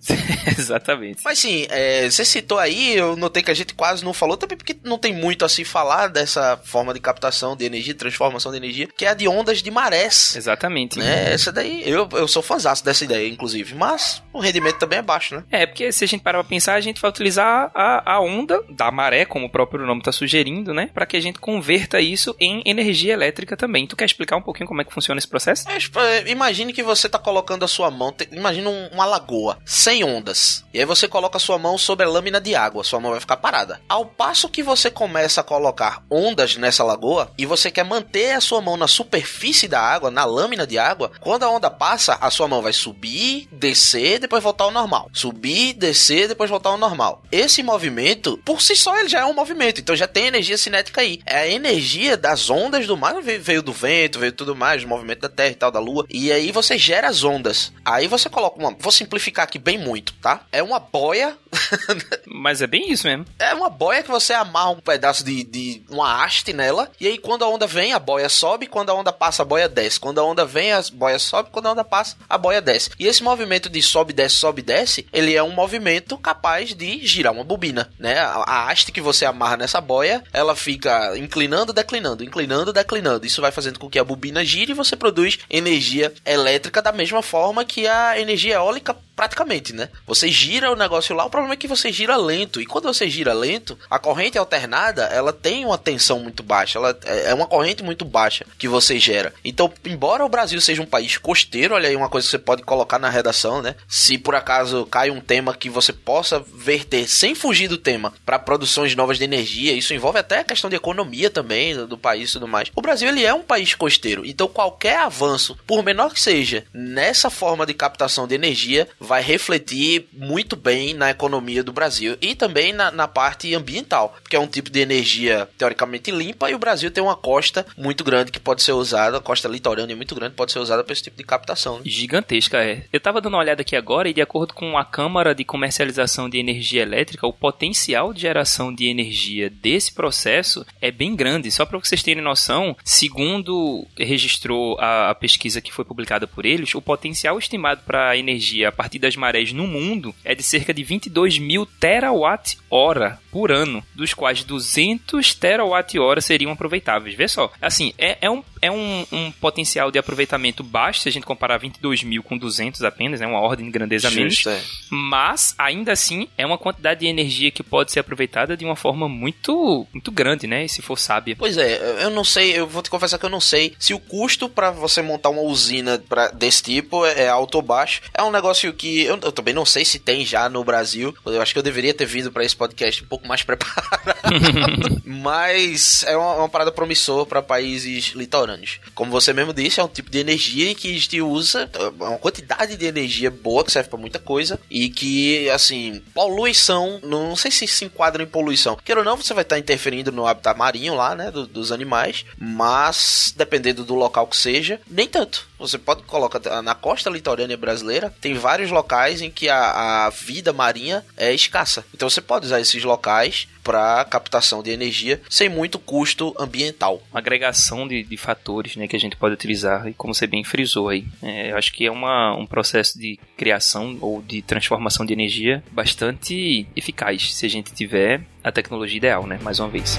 B: Exatamente.
A: Mas sim, é, você citou aí, eu notei que a gente quase não falou, também porque não tem muito a se falar dessa forma de captação de energia, transformação de energia, que é a de ondas de marés.
B: Exatamente.
A: Né? Essa daí, eu, eu sou fãzaço dessa ideia, inclusive. Mas o rendimento também é baixo, né?
B: É, porque se a gente parar pra pensar, a gente vai utilizar a, a onda da maré, como o próprio nome tá sugerindo, né? Pra que a gente converta isso em energia elétrica também. Tu quer explicar um pouquinho como é que funciona esse processo?
A: É, é, imagine que você tá colocando a sua mão, imagina um- uma lagoa, sem ondas. E aí você coloca a sua mão sobre a lâmina de água, sua mão vai ficar parada. Ao passo que você começa a colocar ondas nessa lagoa e você quer manter a sua mão na superfície da água, na lâmina de água, quando a onda passa, a sua mão vai subir, descer, depois voltar ao normal. Subir, descer, depois voltar ao normal. Esse movimento, por si só, ele já é um movimento, então já tem energia cinética aí. É a energia das ondas do mar, veio, veio do vento, veio tudo mais, do movimento da Terra e tal, da Lua. E aí você gera as ondas. Aí você coloca uma. Vou simplificar aqui bem muito, tá? É uma boia.
B: Mas é bem isso mesmo.
A: É uma boia que você amarra um pedaço de, de uma haste nela. E aí, quando a onda vem, a boia sobe. Quando a onda passa, a boia desce. Quando a onda vem, a boia sobe. Quando a onda passa, a boia desce. E esse movimento de sobe, desce, sobe, desce, ele é um movimento capaz de girar uma bobina, né? A, a haste que você amarra nessa boia, ela fica inclinando, declinando, inclinando, declinando. Isso vai fazendo com que a bobina gire e você produz energia elétrica da mesma forma que a energia eólica praticamente, né? Você gira o negócio lá, o problema é que você gira lento. E quando você gira lento, a corrente alternada, ela tem uma tensão muito baixa, ela é uma corrente muito baixa que você gera. Então, embora o Brasil seja um país costeiro, olha aí uma coisa que você pode colocar na redação, né? Se por acaso cai um tema que você possa verter sem fugir do tema para produções novas de energia, isso envolve até a questão de economia também do, do país e tudo mais. O Brasil ele é um país costeiro, então qualquer avanço, por menor que seja, nessa forma de captação de energia vai refletir muito bem na economia do Brasil e também na, na parte ambiental, porque é um tipo de energia teoricamente limpa e o Brasil tem uma costa muito grande que pode ser usada, a costa litorânea muito grande pode ser usada para esse tipo de captação. Né?
B: Gigantesca, é. Eu tava dando uma olhada aqui agora e de acordo com a Câmara de Comercialização de Energia Elétrica, o potencial de geração de energia desse processo é bem grande. Só para vocês terem noção, segundo registrou a, a pesquisa que foi publicada por eles, o potencial estimado para energia a partir das marés no mundo é de cerca de 22 mil terawatt-hora por ano, dos quais 200 terawatt-hora seriam aproveitáveis. Vê só, assim, é, é, um, é um, um potencial de aproveitamento baixo se a gente comparar 22 mil com 200 apenas, é uma ordem de grandeza menos.
A: É.
B: Mas, ainda assim, é uma quantidade de energia que pode ser aproveitada de uma forma muito, muito grande, né? E se for sábia.
A: Pois é, eu não sei, eu vou te confessar que eu não sei se o custo para você montar uma usina pra, desse tipo é, é alto ou baixo. É um negócio que eu, eu também não sei se tem já no Brasil. Eu acho que eu deveria ter vindo para esse podcast um pouco mais preparado. Mas é uma, uma parada promissora para países litorâneos. Como você mesmo disse, é um tipo de energia que a gente usa, é uma quantidade de energia boa que serve para muita coisa e que, assim, poluição, não sei se se enquadra em poluição. Queira ou não, você vai estar interferindo no habitat marinho lá, né, do- dos animais, mas dependendo do local que seja, nem tanto. Você pode colocar na costa litorânea brasileira, tem vários locais em que a, a vida marinha é escassa. Então você pode usar esses locais para captação de energia sem muito custo ambiental.
B: uma agregação de, de fatores né, que a gente pode utilizar, e como você bem frisou aí. É, eu acho que é uma, um processo de criação ou de transformação de energia bastante eficaz, se a gente tiver a tecnologia ideal, né? Mais uma vez.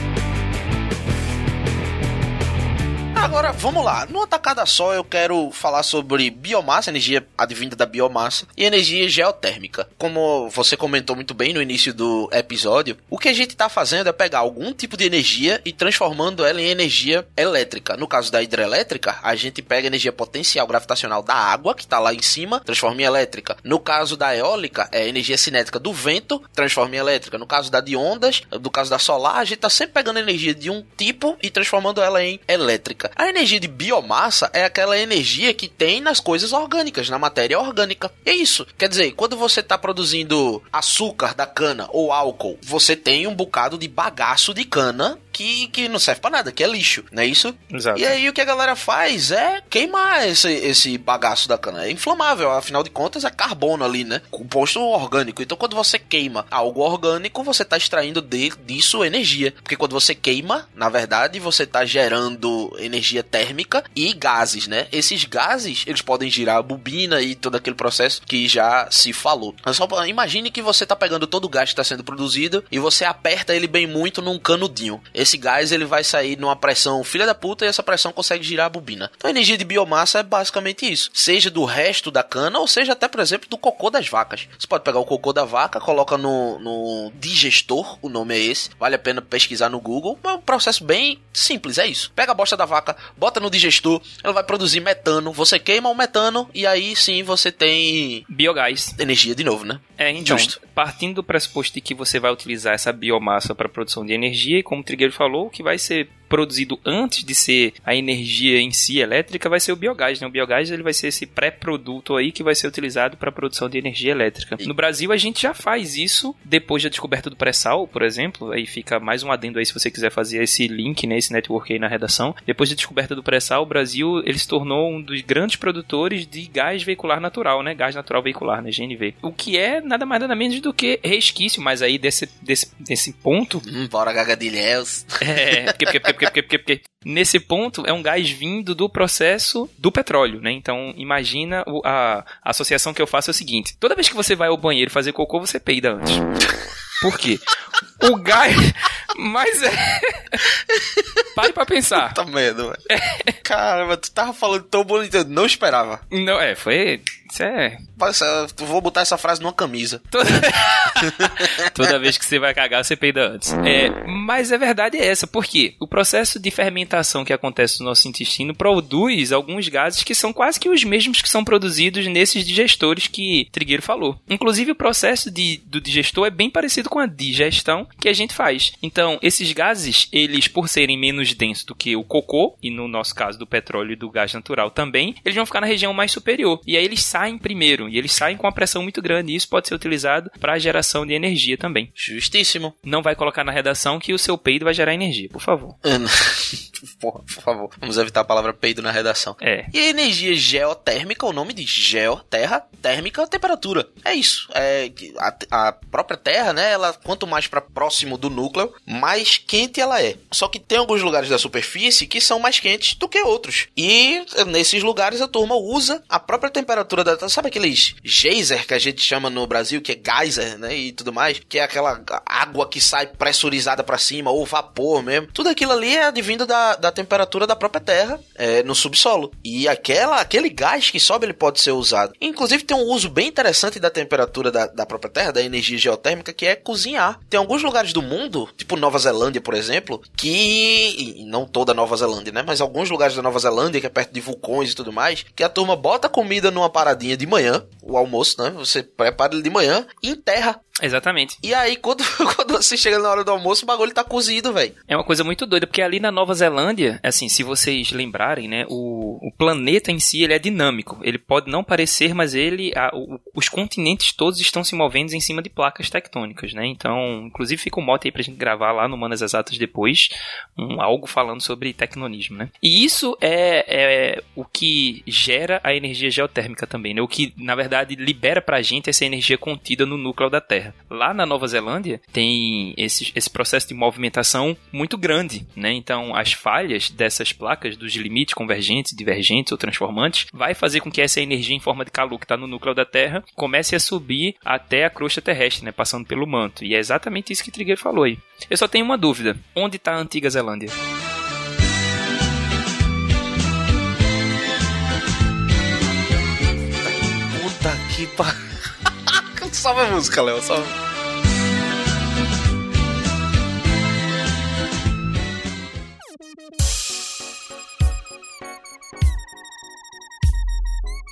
A: Agora, vamos lá. Numa tacada só, eu quero falar sobre biomassa, energia advinda da biomassa, e energia geotérmica. Como você comentou muito bem no início do episódio, o que a gente está fazendo é pegar algum tipo de energia e transformando ela em energia elétrica. No caso da hidrelétrica, a gente pega a energia potencial gravitacional da água, que está lá em cima, transforma em elétrica. No caso da eólica, é energia cinética do vento, transforma em elétrica. No caso da de ondas, no caso da solar, a gente está sempre pegando energia de um tipo e transformando ela em elétrica. A energia de biomassa é aquela energia que tem nas coisas orgânicas, na matéria orgânica. É isso. Quer dizer, quando você está produzindo açúcar da cana ou álcool, você tem um bocado de bagaço de cana que não serve pra nada, que é lixo, não é isso?
B: Exato.
A: E aí o que a galera faz é queimar esse, esse bagaço da cana. É inflamável, afinal de contas é carbono ali, né? Composto orgânico. Então quando você queima algo orgânico, você tá extraindo de, disso energia. Porque quando você queima, na verdade, você tá gerando energia térmica e gases, né? Esses gases, eles podem girar a bobina e todo aquele processo que já se falou. Mas só imagine que você tá pegando todo o gás que está sendo produzido e você aperta ele bem muito num canudinho. Esse gás ele vai sair numa pressão filha da puta e essa pressão consegue girar a bobina. Então a energia de biomassa é basicamente isso. Seja do resto da cana ou seja até, por exemplo, do cocô das vacas. Você pode pegar o cocô da vaca, coloca no, no digestor, o nome é esse. Vale a pena pesquisar no Google. É um processo bem simples, é isso. Pega a bosta da vaca, bota no digestor, ela vai produzir metano. Você queima o metano e aí sim você tem
B: Biogás.
A: energia de novo, né?
B: É, então,
A: Justo.
B: partindo do pressuposto de que você vai utilizar essa biomassa para produção de energia, e como o Trigueiro falou, que vai ser produzido antes de ser a energia em si elétrica vai ser o biogás, né? O biogás ele vai ser esse pré-produto aí que vai ser utilizado para a produção de energia elétrica. No Brasil a gente já faz isso depois da descoberta do pré-sal, por exemplo, aí fica mais um adendo aí se você quiser fazer esse link, né, esse network aí na redação. Depois da descoberta do pré-sal, o Brasil ele se tornou um dos grandes produtores de gás veicular natural, né? Gás natural veicular, né, GNV. O que é nada mais nada menos do que resquício, mas aí desse, desse, desse ponto
A: Hum, bora gagadilhéus.
B: é, porque, porque, porque, porque, porque, porque nesse ponto é um gás vindo do processo do petróleo, né? Então imagina o- a, a associação que eu faço é o seguinte: toda vez que você vai ao banheiro fazer cocô, você peida antes. Por quê? O gás. Mas é. Pare pra pensar.
A: Tá medo, velho. Caramba, tu tava falando tão bonito, eu não esperava.
B: Não, é, foi. Isso é.
A: Eu vou botar essa frase numa camisa.
B: Toda... Toda vez que você vai cagar, você peida antes. É, mas a verdade é essa, porque o processo de fermentação que acontece no nosso intestino produz alguns gases que são quase que os mesmos que são produzidos nesses digestores que Trigueiro falou. Inclusive, o processo de, do digestor é bem parecido com a digestão que a gente faz. Então, esses gases, eles, por serem menos densos do que o cocô, e no nosso caso do petróleo e do gás natural também, eles vão ficar na região mais superior. E aí eles saem primeiro, e eles saem com uma pressão muito grande, e isso pode ser utilizado para a geração de energia também.
A: Justíssimo.
B: Não vai colocar na redação que o seu peido vai gerar energia, por favor.
A: Porra, por favor, vamos evitar a palavra peido na redação.
B: É.
A: E a energia geotérmica, o nome de geo, terra, térmica, temperatura. É isso. É a, a própria Terra, né? Ela quanto mais para próximo do núcleo, mais quente ela é. Só que tem alguns lugares da superfície que são mais quentes do que outros. E nesses lugares a turma usa a própria temperatura da Terra. Sabe aqueles geyser que a gente chama no Brasil, que é geyser, né? E tudo mais, que é aquela água que sai pressurizada para cima ou vapor mesmo. Tudo aquilo ali é advindo da, da temperatura da própria Terra é, no subsolo. E aquela, aquele gás que sobe ele pode ser usado. Inclusive tem um uso bem interessante da temperatura da, da própria Terra, da energia geotérmica, que é cozinhar. Tem alguns lugares do mundo, tipo Nova Zelândia, por exemplo, que. não toda Nova Zelândia, né? Mas alguns lugares da Nova Zelândia, que é perto de vulcões e tudo mais, que a turma bota comida numa paradinha de manhã, o almoço, né? Você prepara ele de manhã e enterra.
B: Exatamente.
A: E aí, quando, quando você chega na hora do almoço, o bagulho tá cozido, velho.
B: É uma coisa muito doida, porque ali na Nova Zelândia, assim, se vocês lembrarem, né, o, o planeta em si, ele é dinâmico. Ele pode não parecer, mas ele, a- o- os continentes todos estão se movendo em cima de placas tectônicas, né? Então, inclusive fica um mote aí pra gente gravar lá no Manas Exatas depois, um, algo falando sobre tecnonismo, né? E isso é, é o que gera a energia geotérmica também, né? O que, na verdade, libera pra gente essa energia contida no núcleo da Terra. Lá na Nova Zelândia tem esse, esse processo de movimentação muito grande, né? Então as falhas dessas placas dos limites convergentes, divergentes ou transformantes vai fazer com que essa energia em forma de calor que está no núcleo da Terra comece a subir até a crosta terrestre, né? Passando pelo manto. E é exatamente isso que Trigueiro falou aí. Eu só tenho uma dúvida: onde está a antiga Zelândia?
A: Puta que pa... Salva a música, Léo, salva.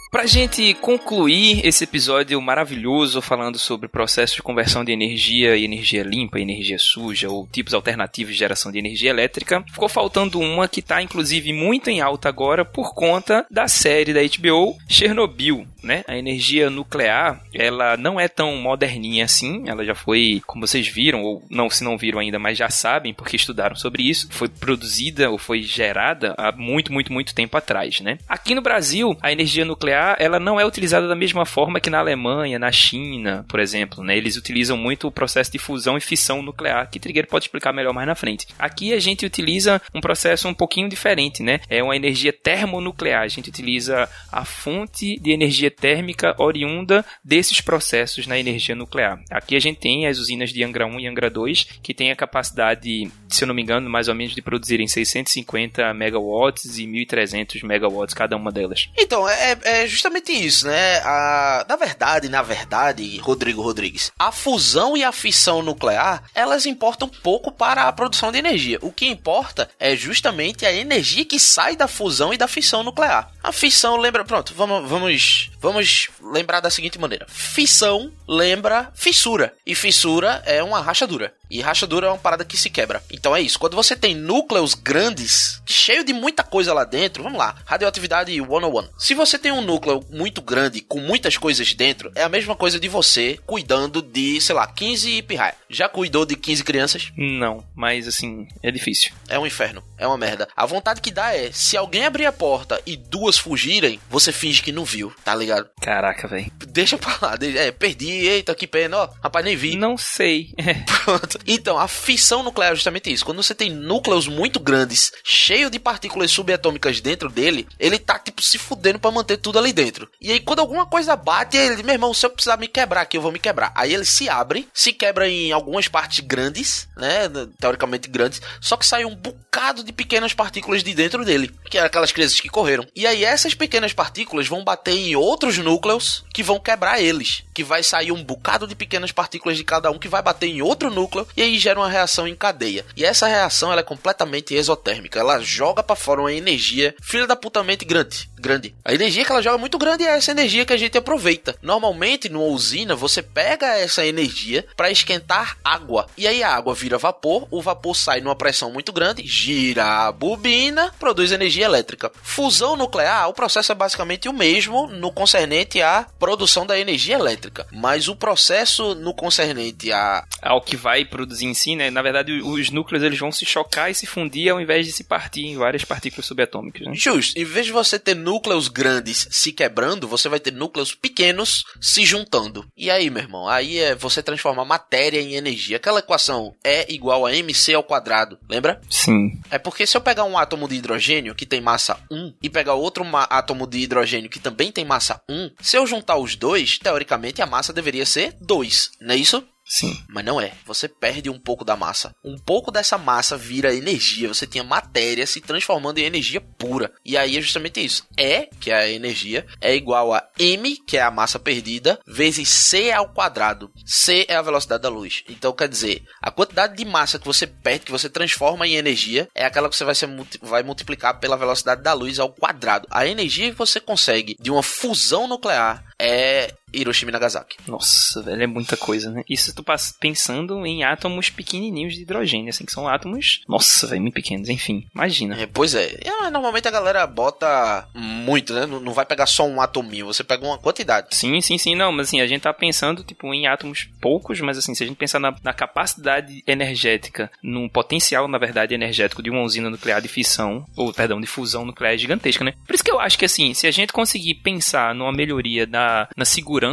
B: Pra gente concluir esse episódio maravilhoso falando sobre processo de conversão de energia e energia limpa, energia suja ou tipos alternativos de geração de energia elétrica, ficou faltando uma que tá inclusive muito em alta agora por conta da série da HBO Chernobyl, né? A energia nuclear, ela não é tão moderninha assim, ela já foi, como vocês viram ou não, se não viram ainda, mas já sabem porque estudaram sobre isso, foi produzida ou foi gerada há muito, muito, muito tempo atrás, né? Aqui no Brasil, a energia nuclear, ela não é utilizada da mesma forma que na Alemanha, na China, por exemplo, né? Eles utilizam muito o processo de fusão e fissão nuclear, que Trigueiro pode explicar melhor mais na frente. Aqui a gente utiliza um processo um pouquinho diferente, né? É uma energia termonuclear. A gente utiliza a fonte de energia térmica oriunda desses processos na energia nuclear. Aqui a gente tem as usinas de Angra 1 e Angra 2, que têm a capacidade, se eu não me engano, mais ou menos de produzirem 650 megawatts e 1.300 megawatts cada uma delas.
A: Então, é, é justamente isso, né? A, na verdade, na verdade, Rodrigo Rodrigues, a fusão e a fissão nuclear, elas importam pouco para a produção de energia. O que importa é justamente a energia que sai da fusão e da fissão nuclear. A fissão lembra, pronto, vamos, vamos, vamos lembrar da seguinte maneira: fissão lembra fissura e fissura é uma rachadura. E rachadura é uma parada que se quebra. Então é isso. Quando você tem núcleos grandes, cheio de muita coisa lá dentro, vamos lá, radioatividade 101. Se você tem um núcleo muito grande, com muitas coisas dentro, é a mesma coisa de você cuidando de, sei lá, 15 pirraia. Já cuidou de 15 crianças?
B: Não, mas assim, é difícil.
A: É um inferno. É uma merda. A vontade que dá é, se alguém abrir a porta e duas fugirem, você finge que não viu, tá ligado?
B: Caraca, velho.
A: Deixa pra lá. É, perdi, eita, que pena, ó. Rapaz, nem vi.
B: Não sei.
A: Pronto. Então, a fissão nuclear é justamente isso. Quando você tem núcleos muito grandes, cheio de partículas subatômicas dentro dele, ele tá, tipo, se fudendo pra manter tudo ali dentro. E aí, quando alguma coisa bate, ele, meu irmão, se eu precisar me quebrar aqui, eu vou me quebrar. Aí ele se abre, se quebra em algumas partes grandes, né? Teoricamente grandes, só que sai um bocado de pequenas partículas de dentro dele, que é aquelas crianças que correram. E aí, essas pequenas partículas vão bater em outros núcleos que vão quebrar eles. Que vai sair um bocado de pequenas partículas de cada um que vai bater em outro núcleo e aí gera uma reação em cadeia. E essa reação ela é completamente exotérmica. Ela joga pra fora uma energia filha da putamente grande. Grande. A energia que ela joga é muito grande e é essa energia que a gente aproveita. Normalmente, numa usina, você pega essa energia para esquentar água. E aí a água vira vapor, o vapor sai numa pressão muito grande, gira a bobina, produz energia elétrica. Fusão nuclear, o processo é basicamente o mesmo no concernente à produção da energia elétrica. Mas o processo no concernente a
B: Ao que vai produzir em si, né? Na verdade, os núcleos eles vão se chocar e se fundir ao invés de se partir em várias partículas subatômicas, né?
A: Justo. Em vez de você ter núcleos grandes se quebrando, você vai ter núcleos pequenos se juntando. E aí, meu irmão, aí é você transformar matéria em energia. Aquela equação é igual a mc ao quadrado, lembra?
B: Sim.
A: É porque se eu pegar um átomo de hidrogênio que tem massa 1 e pegar outro átomo de hidrogênio que também tem massa 1, se eu juntar os dois, teoricamente a massa deveria ser 2, não é isso?
B: Sim.
A: Mas não é. Você perde um pouco da massa. Um pouco dessa massa vira energia. Você tinha matéria se transformando em energia pura. E aí é justamente isso. E, que é a energia, é igual a m, que é a massa perdida, vezes c ao quadrado. c é a velocidade da luz. Então quer dizer, a quantidade de massa que você perde, que você transforma em energia, é aquela que você vai, ser, vai multiplicar pela velocidade da luz ao quadrado. A energia que você consegue de uma fusão nuclear é Hiroshima e Nagasaki.
B: Nossa, velho, é muita coisa, né? Isso tu pensando em átomos pequenininhos de hidrogênio, assim, que são átomos, nossa, velho, muito pequenos, enfim, imagina.
A: É, pois é. Ah, normalmente a galera bota muito, né? Não, não vai pegar só um atominho, você pega uma quantidade.
B: Sim, sim, sim, não, mas assim, a gente tá pensando, tipo, em átomos poucos, mas assim, se a gente pensar na, na capacidade energética, num potencial, na verdade, energético de uma usina nuclear de fissão, ou, perdão, de fusão nuclear é gigantesca, né? Por isso que eu acho que, assim, se a gente conseguir pensar numa melhoria na, na segurança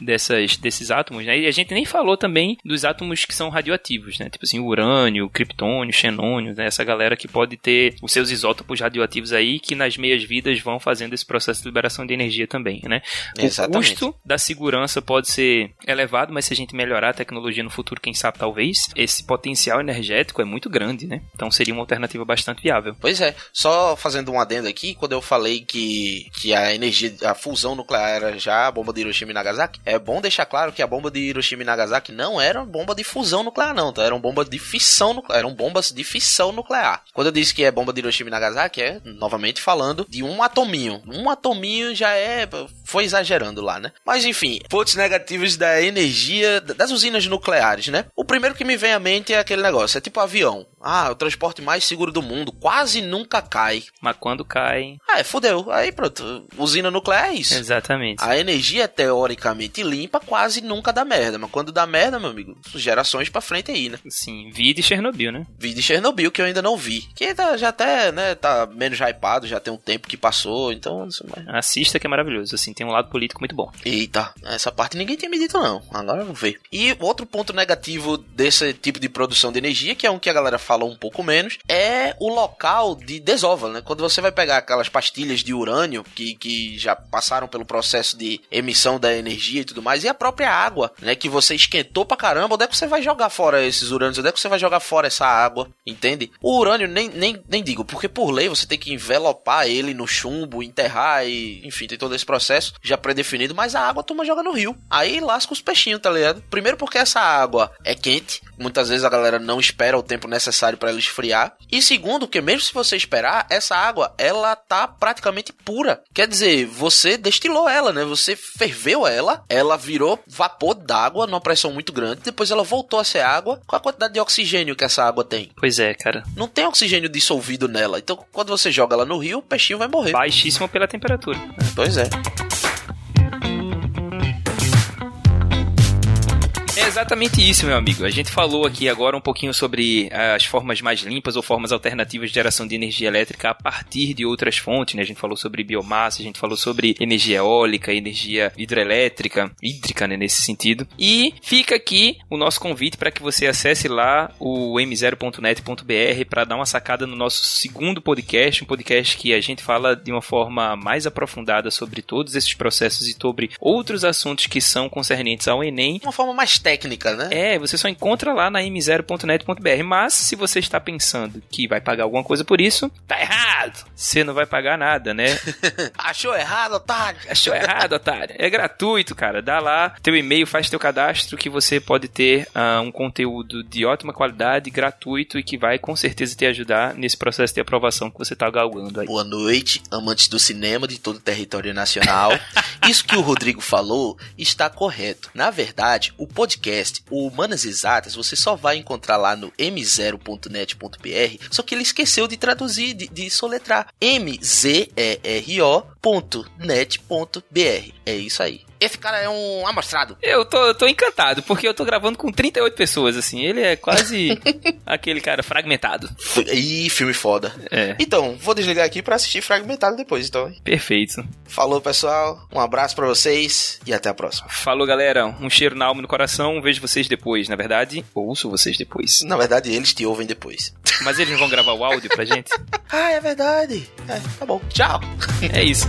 B: dessas, desses átomos, né? E a gente nem falou também dos átomos que são radioativos, né? Tipo assim, urânio, criptônio, xenônio, né? Essa galera que pode ter os seus isótopos radioativos aí, que nas meias-vidas vão fazendo esse processo de liberação de energia também, né? O
A: Exatamente.
B: custo da segurança pode ser elevado, mas se a gente melhorar a tecnologia no futuro, quem sabe talvez, esse potencial energético é muito grande, né? Então seria uma alternativa bastante viável.
A: Pois é, só fazendo um adendo aqui, quando eu falei que, que a energia, a fusão nuclear era já a bomba de Hiroshima e Nagasaki, é bom deixar claro que a bomba de Hiroshima e Nagasaki não era bomba de fusão nuclear, não, tá? Eram bomba de fissão nuclear. Eram bombas de fissão nuclear. Quando eu disse que é bomba de Hiroshima e Nagasaki, é novamente falando de um atominho. Um atominho já é. Foi exagerando lá, né? Mas enfim, pontos negativos da energia das usinas nucleares, né? O primeiro que me vem à mente é aquele negócio: é tipo avião. Ah, o transporte mais seguro do mundo. Quase nunca cai.
B: Mas quando cai.
A: Ah, é, fudeu. Aí pronto. Usina nuclear é isso.
B: Exatamente.
A: A energia é teoricamente limpa, quase nunca dá merda. Mas quando dá merda, meu amigo, gerações pra frente aí, né?
B: Sim, vi de Chernobyl, né?
A: Vi de Chernobyl, que eu ainda não vi. Que tá- já até, né, tá menos hypado, já tem um tempo que passou, então não sei mais.
B: Assista que é maravilhoso, assim, tem um lado político muito bom.
A: Eita, essa parte ninguém tinha me dito não. Agora vou ver. E outro ponto negativo desse tipo de produção de energia, que é um que a galera fala um pouco menos, é o local de desova, né? Quando você vai pegar aquelas pastilhas de urânio que, que já passaram pelo processo de emissão da energia e tudo mais, e a própria água, né? Que você esquentou pra caramba, onde é que você vai jogar fora esses urânios? Onde é que você vai jogar fora essa água? Entende? O urânio nem, nem, nem digo, porque por lei você tem que envelopar ele no chumbo, enterrar e, enfim, tem todo esse processo já predefinido, mas a água a turma joga no rio. Aí lasca os peixinhos, tá ligado? Primeiro porque essa água é quente, muitas vezes a galera não espera o tempo necessário para ela esfriar. E segundo, que mesmo se você esperar, essa água, ela tá praticamente pura. Quer dizer, você destilou ela, né? Você ferveu ela, ela virou vapor d'água numa pressão muito grande, depois ela voltou a ser água com a quantidade de oxigênio que essa água tem.
B: Pois é, cara.
A: Não tem oxigênio dissolvido nela. Então, quando você joga ela no rio, o peixinho vai morrer.
B: Baixíssimo pela temperatura.
A: Pois é.
B: Exatamente isso, meu amigo. A gente falou aqui agora um pouquinho sobre as formas mais limpas ou formas alternativas de geração de energia elétrica a partir de outras fontes, né? A gente falou sobre biomassa, a gente falou sobre energia eólica, energia hidrelétrica, hídrica, né, nesse sentido. E fica aqui o nosso convite para que você acesse lá o m0.net.br para dar uma sacada no nosso segundo podcast, um podcast que a gente fala de uma forma mais aprofundada sobre todos esses processos e sobre outros assuntos que são concernentes ao Enem
A: Uma forma mais técnica, né?
B: é, você só encontra lá na m0.net.br. Mas se você está pensando que vai pagar alguma coisa por isso, tá errado. Você não vai pagar nada, né?
A: Achou errado, otário?
B: Achou errado, otário. É gratuito, cara. Dá lá teu e-mail, faz teu cadastro que você pode ter ah, um conteúdo de ótima qualidade, gratuito e que vai com certeza te ajudar nesse processo de aprovação que você tá galgando aí.
A: Boa noite, amantes do cinema de todo o território nacional. Isso que o Rodrigo falou está correto. Na verdade, o podcast, o Humanas Exatas, você só vai encontrar lá no m0.net.br, só que ele esqueceu de traduzir, de, de soletrar. mzero.net.br. É isso aí. Esse cara é um amostrado.
B: Eu tô, eu tô encantado, porque eu tô gravando com 38 pessoas, assim. Ele é quase aquele cara fragmentado.
A: Ih, filme foda.
B: É.
A: Então, vou desligar aqui pra assistir fragmentado depois, então.
B: Perfeito.
A: Falou, pessoal. Um abraço pra vocês e até a próxima.
B: Falou, galera. Um cheiro na alma e no coração. Vejo vocês depois. Na verdade, ouço vocês depois.
A: Na verdade, eles te ouvem depois.
B: Mas eles não vão gravar o áudio pra gente?
A: Ah, é verdade. É, tá bom. Tchau.
B: É isso.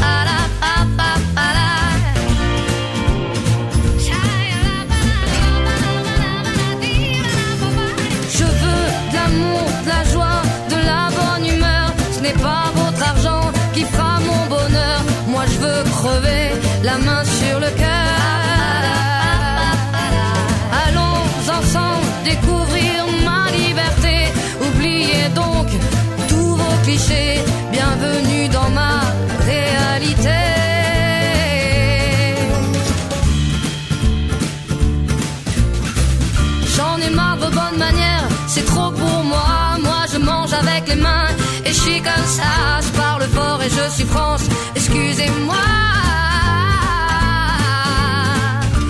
C: je suis comme ça, je parle fort et je suis France, excusez-moi.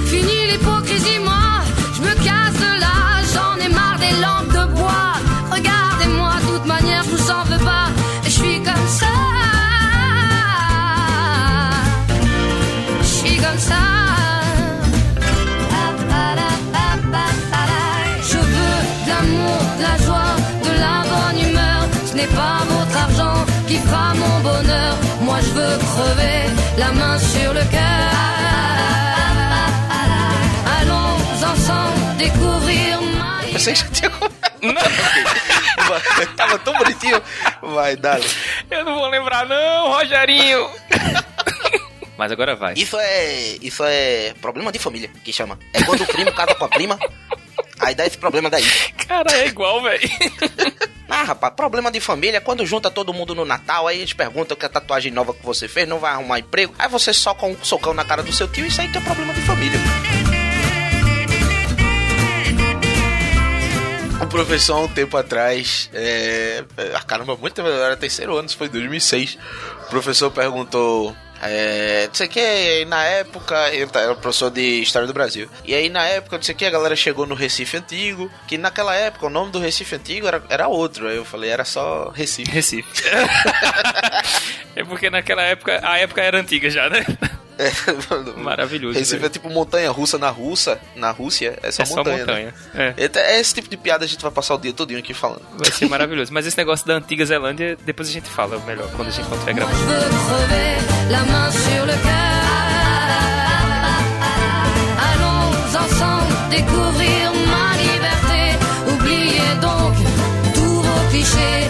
C: Fini l'hypocrisie, moi, je me casse de là, j'en ai marre des lampes de bois. Regardez-moi, de toute manière, je vous en veux pas, et je suis comme ça. Je suis comme ça. Je veux de l'amour, de la joie, de la bonne humeur. Crever la main sur le cœur. Allons ensemble découvrir ma
A: Você já tinha começado. Vai, Tava tão bonitinho. Vai, dale.
B: Eu não vou lembrar, não, Rogerinho. Mas agora vai.
A: Isso é. Isso é problema de família que chama. É quando o primo casa com a prima. Aí dá esse problema daí.
B: Cara, é igual, velho.
A: Ah, rapaz, problema de família quando junta todo mundo no Natal, aí eles perguntam que a tatuagem nova que você fez não vai arrumar emprego. Aí você soca um socão na cara do seu tio isso aí que é problema de família. Um professor há um tempo atrás, é, ah, caramba, muito era terceiro ano, isso foi em 2006. O professor perguntou, é, não sei o que, na época, tá- era professor de História do Brasil. E aí na época, não sei o que, a galera chegou no Recife Antigo, que naquela época o nome do Recife Antigo era, era outro. Aí eu falei, era só Recife.
B: Recife. é porque naquela época, a época era antiga já, né?
A: É,
B: Maravilhoso.
A: Recife
B: velho.
A: é tipo montanha russa na Rússia, na Rússia, é só
B: É só
A: montanha.
B: montanha.
A: Né?
B: É.
A: É. é esse tipo de piada a gente vai passar o dia todinho aqui falando.
B: Vai ser maravilhoso. Mas esse negócio da antiga Zelândia, depois a gente fala melhor quando a gente estiver gravando.
C: Allons ensemble découvrir ma liberté. Oubliez donc tous vos clichés.